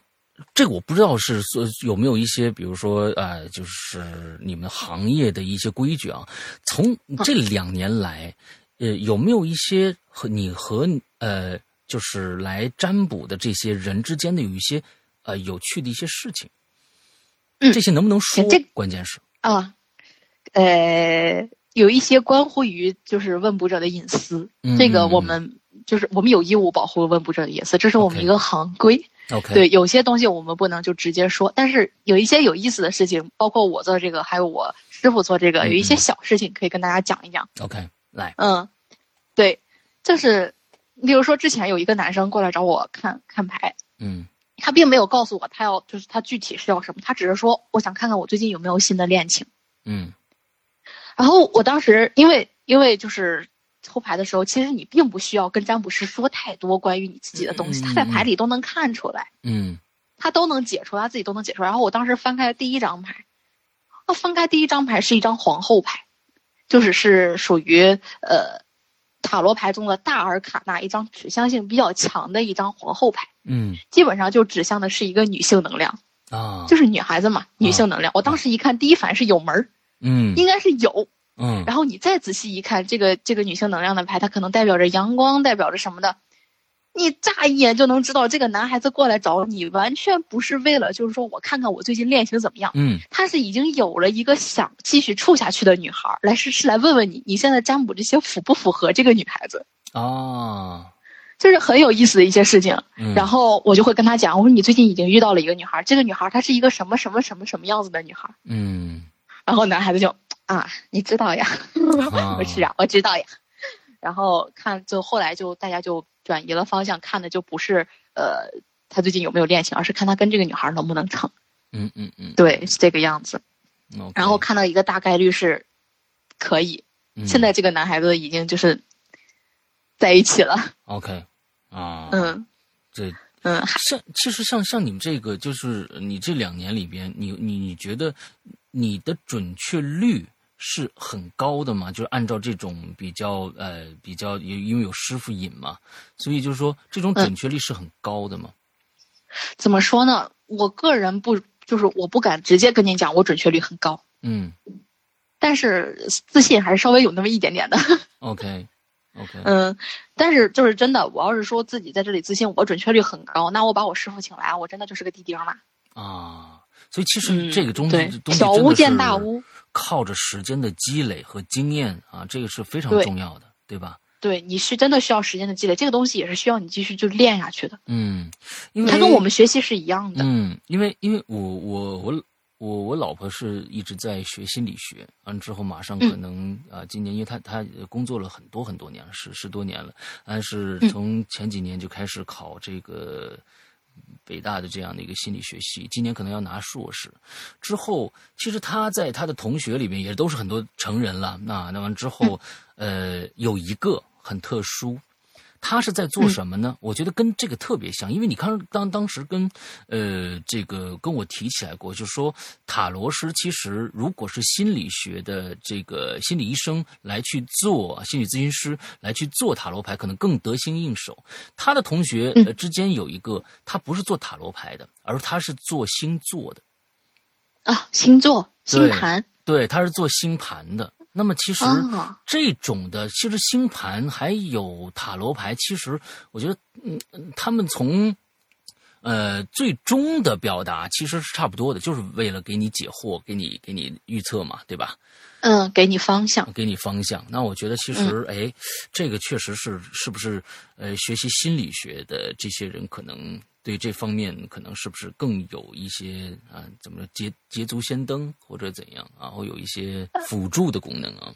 这个我不知道是说有没有一些，比如说呃，就是你们行业的一些规矩啊？从这两年来，呃，有没有一些和你和呃，就是来占卜的这些人之间的有一些呃有趣的一些事情？嗯这些能不能说？这关键是啊，呃，有一些关乎于就是问卜者的隐私，嗯这个我们就是我们有义务保护问卜者的隐私，这是我们一个行规。OK 对，有些东西我们不能就直接说，但是有一些有意思的事情，包括我做这个，还有我师傅做这个，嗯有一些嗯小事情可以跟大家讲一讲。OK 来。嗯，对，就是比如说之前有一个男生过来找我看看牌，嗯。他并没有告诉我他要就是他具体是要什么，他只是说我想看看我最近有没有新的恋情。嗯然后我当时因为因为就是抽牌的时候，其实你并不需要跟占卜师说太多关于你自己的东西，嗯他在牌里都能看出来，嗯。他都能解出来，他自己都能解出来。然后我当时翻开第一张牌，啊，翻开第一张牌是一张皇后牌，就是是属于呃塔罗牌中的大尔卡纳一张指向性比较强的一张皇后牌，嗯。基本上就指向的是一个女性能量，啊。就是女孩子嘛，女性能量。我当时一看，第一反应是有门儿，嗯。应该是有。嗯。然后你再仔细一看，这个这个女性能量的牌，它可能代表着阳光，代表着什么的，你乍一眼就能知道，这个男孩子过来找你，完全不是为了就是说我看看我最近恋情怎么样，嗯。他是已经有了一个想继续处下去的女孩，来是是来问问你，你现在占卜这些符不符合这个女孩子，哦，就是很有意思的一些事情。嗯。然后我就会跟他讲，我说你最近已经遇到了一个女孩，这个女孩她是一个什么什么什么什么样子的女孩，嗯然后男孩子就啊，你知道呀，[LAUGHS] 我是啊，我知道呀。然后看，就后来就大家就转移了方向，看的就不是呃他最近有没有恋情，而是看他跟这个女孩能不能成。嗯嗯嗯，对，是这个样子。嗯。然后看到一个大概率是可以，现在这个男孩子已经就是在一起了。OK，啊，嗯，对嗯，像其实像像你们这个，就是你这两年里边，你你你觉得你的准确率？是很高的嘛？就是按照这种比较呃比较，因因为有师傅引嘛，所以就是说这种准确率是很高的嘛。怎么说呢？我个人不就是我不敢直接跟你讲我准确率很高。嗯。但是自信还是稍微有那么一点点的。[LAUGHS] OK。OK。嗯，但是就是真的，我要是说自己在这里自信我准确率很高，那我把我师傅请来，我真的就是个地钉嘛。啊，所以其实这个东西东西小巫见大巫。靠着时间的积累和经验啊，这个是非常重要的，对吧？对，你是真的需要时间的积累，这个东西也是需要你继续就练下去的。嗯，因为它跟我们学习是一样的。嗯，因为因为我我我我我老婆是一直在学心理学，完之后马上可能啊，今年因为她她工作了很多很多年了，十十多年了，但是从前几年就开始考这个。北大的这样的一个心理学系，今年可能要拿硕士。之后，其实他在他的同学里面也都是很多成人了。那那完之后，呃，有一个很特殊。他是在做什么呢？我觉得跟这个特别像，因为你看当当时跟，呃，这个跟我提起来过，就是说塔罗师其实如果是心理学的这个心理医生来去做心理咨询师来去做塔罗牌，可能更得心应手。他的同学之间有一个，他不是做塔罗牌的，而他是做星座的。啊，星座星盘，对，他是做星盘的。那么其实这种的，其实星盘还有塔罗牌，其实我觉得，嗯，他们从呃最终的表达其实是差不多的，就是为了给你解惑，给你给你预测嘛，对吧？嗯，给你方向，给你方向。那我觉得其实，哎，这个确实是是不是呃学习心理学的这些人可能。对这方面可能是不是更有一些啊？怎么说捷捷足先登或者怎样？然后有一些辅助的功能啊？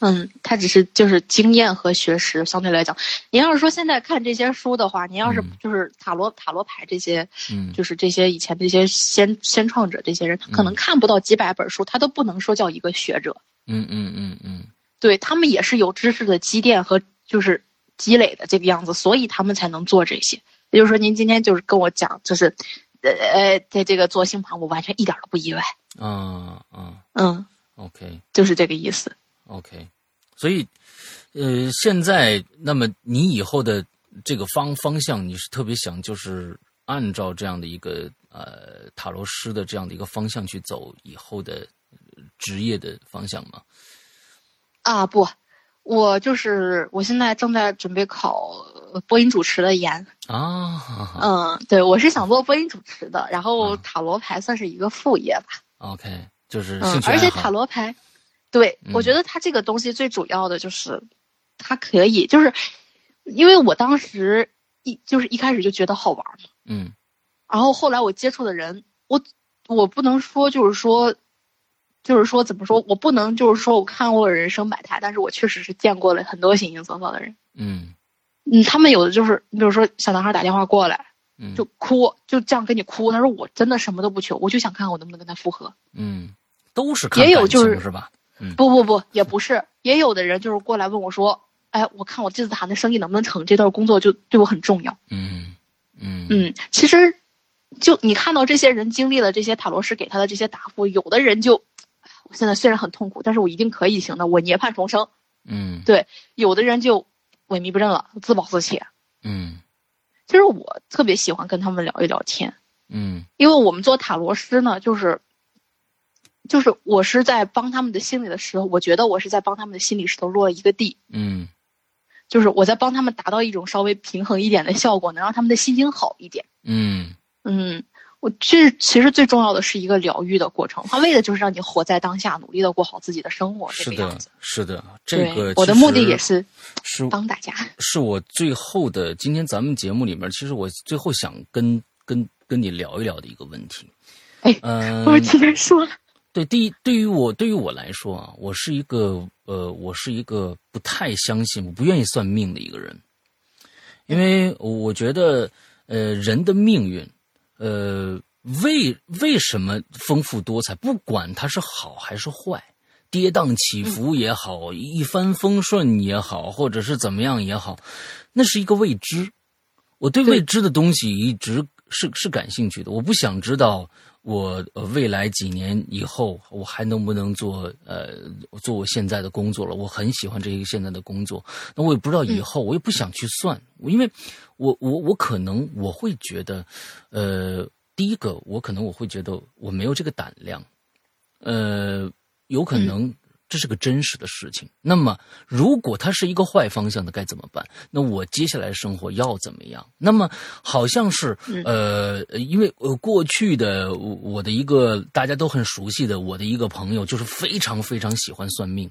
嗯，他只是就是经验和学识相对来讲。您要是说现在看这些书的话，您要是就是塔罗塔罗牌这些，嗯，就是这些以前这些先先创者这些人，他可能看不到几百本书，他都不能说叫一个学者。嗯嗯嗯嗯，对他们也是有知识的积淀和就是积累的这个样子，所以他们才能做这些。也就是说，您今天就是跟我讲，就是，呃呃，在这个做星盘，我完全一点都不意外。嗯嗯嗯，OK，就是这个意思。OK，所以，呃，现在那么你以后的这个方方向，你是特别想就是按照这样的一个呃塔罗师的这样的一个方向去走以后的职业的方向吗？啊不。我就是我现在正在准备考播音主持的研。啊，嗯，对，我是想做播音主持的，然后塔罗牌算是一个副业吧。OK，就是嗯，而且塔罗牌，对我觉得它这个东西最主要的就是它可以，就是因为我当时一就是一开始就觉得好玩嘛，嗯，然后后来我接触的人，我我不能说就是说。就是说，怎么说？我不能就是说我看过人生百态，但是我确实是见过了很多形形色色的人。嗯，嗯，他们有的就是，你比如说小男孩打电话过来，嗯，就哭，就这样跟你哭。他说我真的什么都不求，我就想看看我能不能跟他复合。嗯，都是也有就是是吧？嗯，不不不，也不是，也有的人就是过来问我说，哎，我看我这次谈的生意能不能成，这段工作就对我很重要。嗯嗯嗯，其实就你看到这些人经历了这些塔罗师给他的这些答复，有的人就。我现在虽然很痛苦，但是我一定可以行的。我涅槃重生。嗯，对，有的人就萎靡不振了，自暴自弃。嗯，其实我特别喜欢跟他们聊一聊天。嗯，因为我们做塔罗师呢，就是，就是我是在帮他们的心理的时候，我觉得我是在帮他们的心理石头落了一个地。嗯，就是我在帮他们达到一种稍微平衡一点的效果，能让他们的心情好一点。嗯嗯。我这其实最重要的是一个疗愈的过程，他为的就是让你活在当下，努力的过好自己的生活。是的，是的，这个我的目的也是是帮大家。[LAUGHS] 是我最后的今天咱们节目里面，其实我最后想跟跟跟你聊一聊的一个问题。哎，嗯，[LAUGHS] 我直接说。对，第一，对于我，对于我来说啊，我是一个呃，我是一个不太相信，我不愿意算命的一个人，因为我觉得呃，人的命运，呃，为为什么丰富多彩？不管它是好还是坏，跌宕起伏也好，一帆风顺也好，或者是怎么样也好，那是一个未知。我对未知的东西一直是是感兴趣的，我不想知道。我未来几年以后，我还能不能做呃做我现在的工作了？我很喜欢这个现在的工作，那我也不知道以后，我也不想去算，因为我我我可能我会觉得，呃，第一个我可能我会觉得我没有这个胆量，呃，有可能。这是个真实的事情。那么，如果它是一个坏方向的，该怎么办？那我接下来生活要怎么样？那么，好像是呃，因为呃，过去的我的一个大家都很熟悉的我的一个朋友，就是非常非常喜欢算命，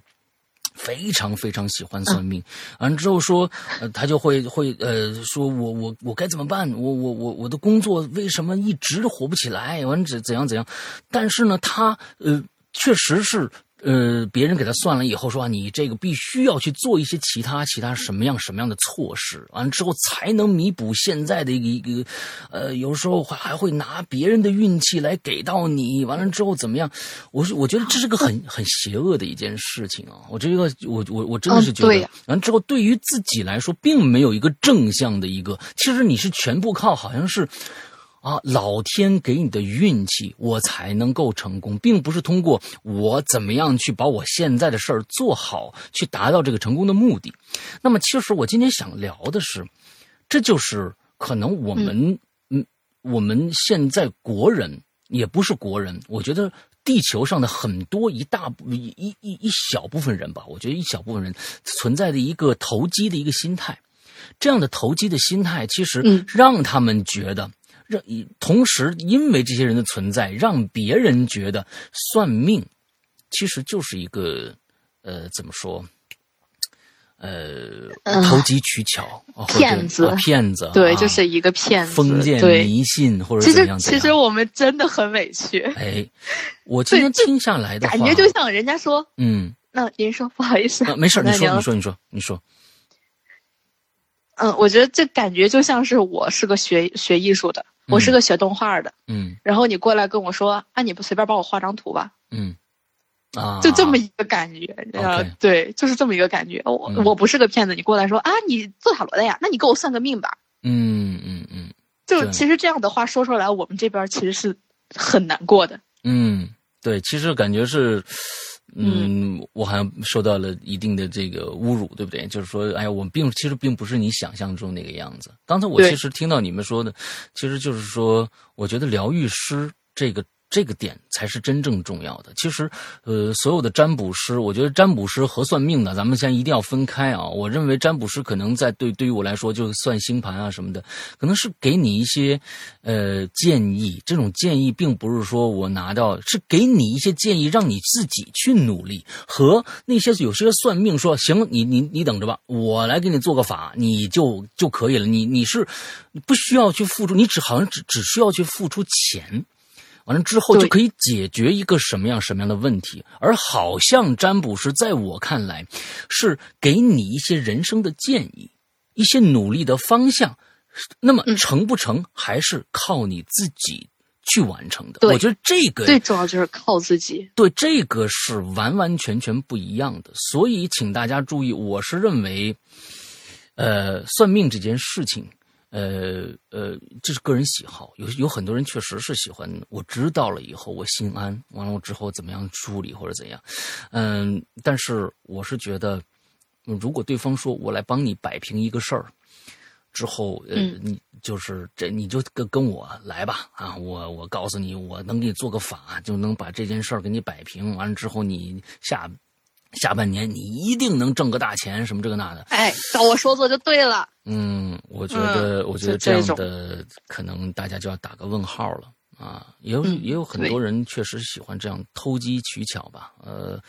非常非常喜欢算命。完之后说，他就会会呃，说我我我该怎么办？我我我我的工作为什么一直火不起来？完怎怎样怎样？但是呢，他呃，确实是。呃，别人给他算了以后说，你这个必须要去做一些其他其他什么样什么样的措施，完了之后才能弥补现在的一个一个，呃，有时候还还会拿别人的运气来给到你，完了之后怎么样？我是我觉得这是个很很邪恶的一件事情啊！我这个我我我真的是觉得，完了之后对于自己来说，并没有一个正向的一个，其实你是全部靠好像是。啊，老天给你的运气，我才能够成功，并不是通过我怎么样去把我现在的事儿做好，去达到这个成功的目的。那么，其实我今天想聊的是，这就是可能我们，嗯，我们现在国人也不是国人，我觉得地球上的很多一大部一一一小部分人吧，我觉得一小部分人存在的一个投机的一个心态，这样的投机的心态，其实让他们觉得。让同时，因为这些人的存在，让别人觉得算命其实就是一个呃，怎么说？呃，投机取巧，骗子，骗子，对，就是一个骗子，封建迷信或者怎样？其实，其实我们真的很委屈。哎，[LAUGHS] 我今天听下来的感觉就像人家说，嗯，那您说不好意思，没事，[LAUGHS] 你说，你说，你说，你说。嗯，我觉得这感觉就像是我是个学学艺术的。我是个学动画的，嗯，然后你过来跟我说，啊，你不随便帮我画张图吧，嗯，啊，就这么一个感觉，啊，对，就是这么一个感觉。我我不是个骗子，你过来说啊，你做塔罗的呀，那你给我算个命吧，嗯嗯嗯，就其实这样的话说出来，我们这边其实是很难过的。嗯，对，其实感觉是。嗯，我好像受到了一定的这个侮辱，对不对？就是说，哎呀，我并其实并不是你想象中那个样子。刚才我其实听到你们说的，其实就是说，我觉得疗愈师这个。这个点才是真正重要的。其实，呃，所有的占卜师，我觉得占卜师和算命的，咱们先一定要分开啊。我认为占卜师可能在对对于我来说，就是算星盘啊什么的，可能是给你一些呃建议。这种建议并不是说我拿到，是给你一些建议，让你自己去努力。和那些有些算命说，行，你你你等着吧，我来给你做个法，你就就可以了。你你是不需要去付出，你只好像只只需要去付出钱。完了之后就可以解决一个什么样什么样的问题，而好像占卜师在我看来，是给你一些人生的建议，一些努力的方向。那么成不成，还是靠你自己去完成的。我觉得这个最重要就是靠自己。对，这个是完完全全不一样的。所以，请大家注意，我是认为，呃，算命这件事情。呃呃，这是个人喜好，有有很多人确实是喜欢。我知道了以后，我心安。完了我之后怎么样处理或者怎样？嗯，但是我是觉得，如果对方说我来帮你摆平一个事儿，之后呃，你就是这你就跟跟我来吧啊！我我告诉你，我能给你做个法，就能把这件事儿给你摆平。完了之后，你下。下半年你一定能挣个大钱，什么这个那的。哎，照我说做就对了。嗯，我觉得，我觉得这样的可能大家就要打个问号了啊。也有也有很多人确实喜欢这样偷机取巧吧。呃，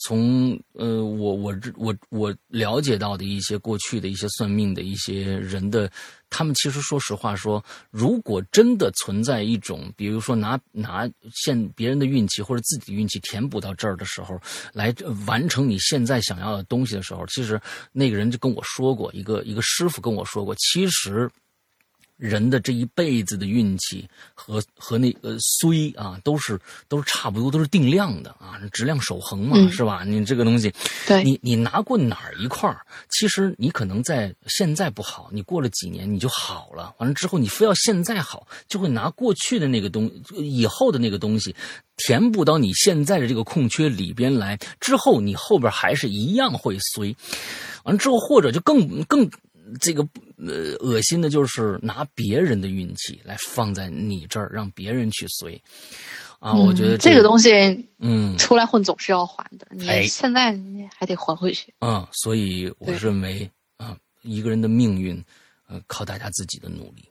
从呃，我我我我了解到的一些过去的一些算命的一些人的，他们其实说实话说，如果真的存在一种，比如说拿拿现别人的运气或者自己的运气填补到这儿的时候，来完成你现在想要的东西的时候，其实那个人就跟我说过，一个一个师傅跟我说过，其实。人的这一辈子的运气和和那个衰啊，都是都是差不多，都是定量的啊，质量守恒嘛，是吧？你这个东西，对，你你拿过哪儿一块儿，其实你可能在现在不好，你过了几年你就好了。完了之后，你非要现在好，就会拿过去的那个东以后的那个东西填补到你现在的这个空缺里边来。之后你后边还是一样会衰。完了之后，或者就更更。这个呃，恶心的就是拿别人的运气来放在你这儿，让别人去随啊！我觉得这个东西，嗯，出来混总是要还的，你现在还得还回去。嗯，所以我认为啊，一个人的命运，呃，靠大家自己的努力。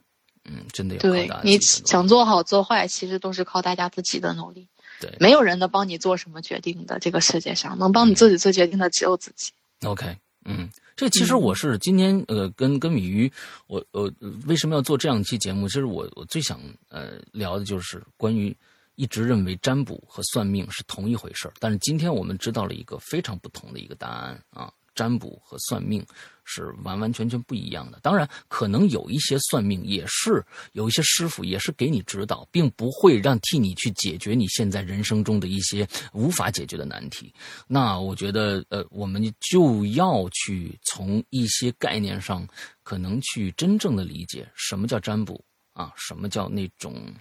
嗯，真的要对你想做好做坏，其实都是靠大家自己的努力。对，没有人能帮你做什么决定的。这个世界上能帮你自己做决定的只有自己。OK，嗯。这其实我是今天呃跟跟米鱼，我我为什么要做这样一期节目？其实我我最想呃聊的就是关于一直认为占卜和算命是同一回事儿，但是今天我们知道了一个非常不同的一个答案啊。占卜和算命是完完全全不一样的。当然，可能有一些算命也是有一些师傅也是给你指导，并不会让替你去解决你现在人生中的一些无法解决的难题。那我觉得，呃，我们就要去从一些概念上，可能去真正的理解什么叫占卜啊，什么叫那种，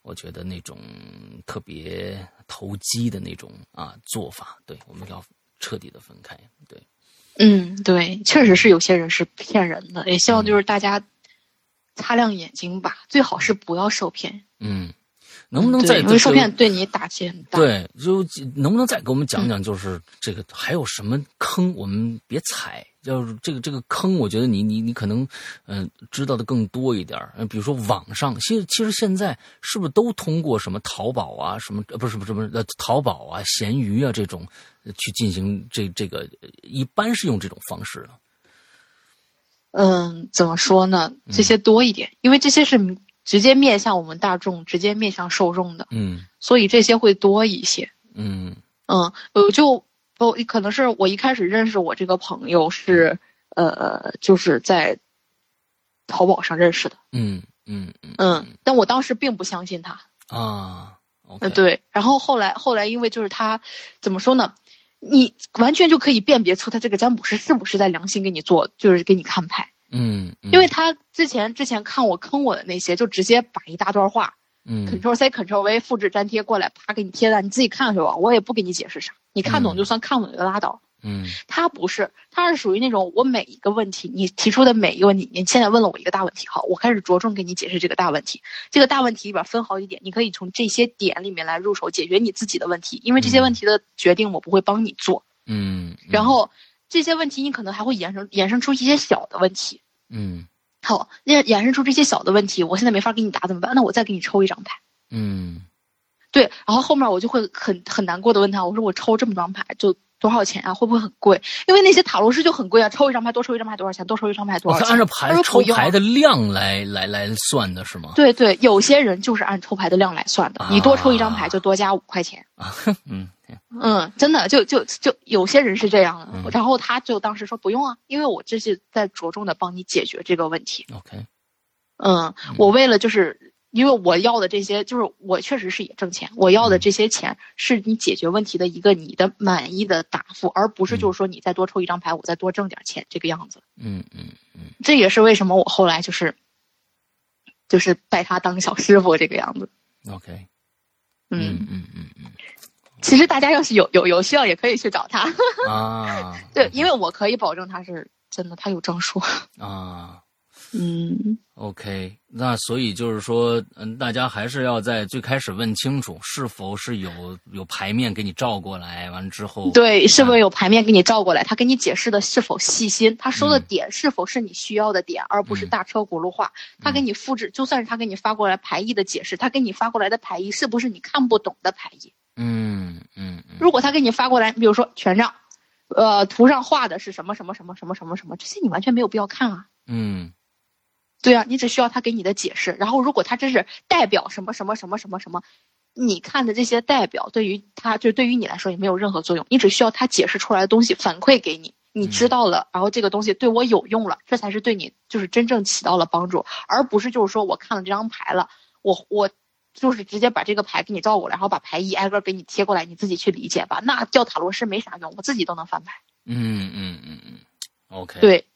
我觉得那种特别投机的那种啊做法。对，我们要彻底的分开。对。嗯，对，确实是有些人是骗人的，也希望就是大家擦亮眼睛吧，最好是不要受骗。嗯，能不能再因为受骗对你打击很大？对，就能不能再给我们讲讲，就是这个还有什么坑，我们别踩。就是这个这个坑，我觉得你你你可能嗯知道的更多一点嗯，比如说网上，其实其实现在是不是都通过什么淘宝啊，什么呃不是不是不是呃淘宝啊、闲鱼啊这种去进行这这个，一般是用这种方式的。嗯，怎么说呢？这些多一点，因为这些是直接面向我们大众，直接面向受众的。嗯，所以这些会多一些。嗯嗯，我就。不，可能是我一开始认识我这个朋友是，呃，就是在淘宝上认识的。嗯嗯嗯。但我当时并不相信他。啊。嗯，对。然后后来，后来因为就是他，怎么说呢？你完全就可以辨别出他这个占卜师是不是在良心给你做，就是给你看牌。嗯。因为他之前之前看我坑我的那些，就直接把一大段话。嗯，Ctrl C Ctrl V 复制粘贴过来，啪给你贴上，你自己看去吧，我也不给你解释啥，你看懂就算看懂就拉倒。嗯，他不是，他是属于那种我每一个问题，你提出的每一个问题，你现在问了我一个大问题，好，我开始着重给你解释这个大问题。这个大问题里边分好几点，你可以从这些点里面来入手解决你自己的问题，因为这些问题的决定我不会帮你做。嗯，然后这些问题你可能还会衍生衍生出一些小的问题。嗯。好，那衍生出这些小的问题，我现在没法给你答怎么办？那我再给你抽一张牌。嗯，对，然后后面我就会很很难过的问他，我说我抽这么张牌就多少钱啊？会不会很贵？因为那些塔罗师就很贵啊，抽一张牌多抽一张牌多少钱？多抽一张牌多少钱？按照牌抽牌的量来来来算的是吗？对对，有些人就是按抽牌的量来算的，你多抽一张牌就多加五块钱。[LAUGHS] 啊嗯。[LAUGHS] 嗯，真的就就就有些人是这样的，然后他就当时说不用啊，因为我这是在着重的帮你解决这个问题。OK，嗯，我为了就是因为我要的这些，就是我确实是也挣钱，我要的这些钱是你解决问题的一个你的满意的答复，而不是就是说你再多抽一张牌，我再多挣点钱这个样子。嗯嗯嗯，这也是为什么我后来就是就是拜他当小师傅这个样子。OK，嗯嗯嗯嗯。其实大家要是有有有需要，也可以去找他啊。[LAUGHS] 对，因为我可以保证他是真的，他有证书啊。嗯，OK，那所以就是说，嗯，大家还是要在最开始问清楚，是否是有有牌面给你照过来，完了之后，对，是不是有牌面给你照过来？他给你解释的是否细心？他说的点是否是你需要的点，而不是大车轱辘话？他给你复制，就算是他给你发过来牌意的解释，他给你发过来的牌意是不是你看不懂的牌意？嗯嗯如果他给你发过来，比如说权杖，呃，图上画的是什么什么什么什么什么什么，这些你完全没有必要看啊。嗯，对啊，你只需要他给你的解释。然后，如果他这是代表什么什么什么什么什么，你看的这些代表对于他，就对于你来说也没有任何作用。你只需要他解释出来的东西反馈给你，你知道了，然后这个东西对我有用了，这才是对你就是真正起到了帮助，而不是就是说我看了这张牌了，我我。就是直接把这个牌给你照过来，然后把牌一挨个给你贴过来，你自己去理解吧。那叫塔罗师没啥用，我自己都能翻牌。嗯嗯嗯嗯，OK。对，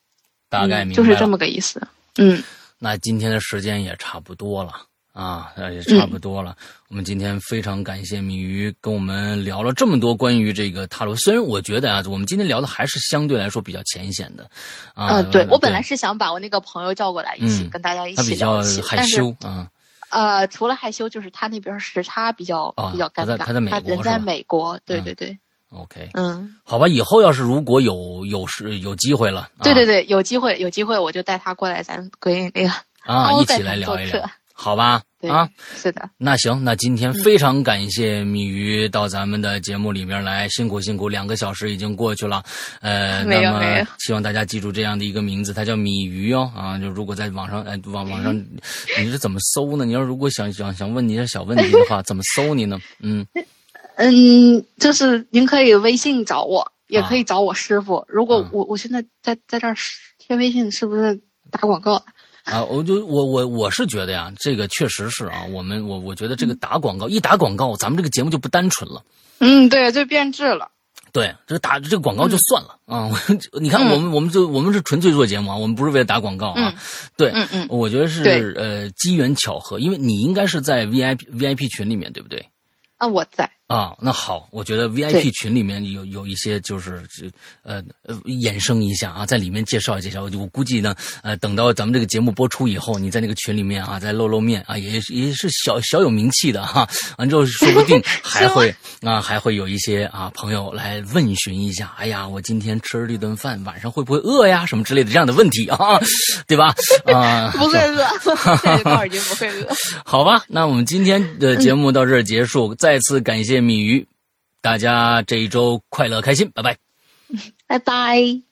大概明白就是这么个意思。嗯，那今天的时间也差不多了啊，也差不多了。我们今天非常感谢米鱼跟我们聊了这么多关于这个塔罗。虽然我觉得啊，我们今天聊的还是相对来说比较浅显的。啊，对我本来是想把我那个朋友叫过来一起跟大家一起聊，他比较害羞啊。呃，除了害羞，就是他那边时差比较比较尴尬。他在美国，他人在美国。对对对。OK。嗯。好吧，以后要是如果有有时有机会了，对对对，有机会有机会我就带他过来，咱归那个啊，一起来聊一聊。好吧，啊，是的，那行，那今天非常感谢米鱼到咱们的节目里面来，辛苦辛苦，两个小时已经过去了，呃，那么希望大家记住这样的一个名字，它叫米鱼哦，啊，就如果在网上，哎，网网上你是怎么搜呢？你要如果想想想问你些小问题的话，[LAUGHS] 怎么搜你呢？嗯嗯，就是您可以微信找我，也可以找我师傅。如果我我现在在在这儿贴微信，是不是打广告？啊，我就我我我是觉得呀，这个确实是啊，我们我我觉得这个打广告一打广告，咱们这个节目就不单纯了。嗯，对，就变质了。对，这打这个广告就算了啊。你看，我们我们就我们是纯粹做节目啊，我们不是为了打广告啊。对，嗯嗯，我觉得是呃机缘巧合，因为你应该是在 VIP VIP 群里面，对不对？啊，我在。啊，那好，我觉得 VIP 群里面有有一些就是呃呃衍生一下啊，在里面介绍介绍，我估计呢，呃，等到咱们这个节目播出以后，你在那个群里面啊，再露露面啊，也也是小小有名气的哈。完之后，说不定 [LAUGHS] 还会啊，还会有一些啊朋友来问询一下，哎呀，我今天吃了这顿饭，晚上会不会饿呀？什么之类的这样的问题啊，[LAUGHS] 对吧？啊，[LAUGHS] 不会饿，这告诉你不会饿。好吧，那我们今天的节目到这儿结束，再次感谢。米鱼，大家这一周快乐开心，拜拜，拜拜。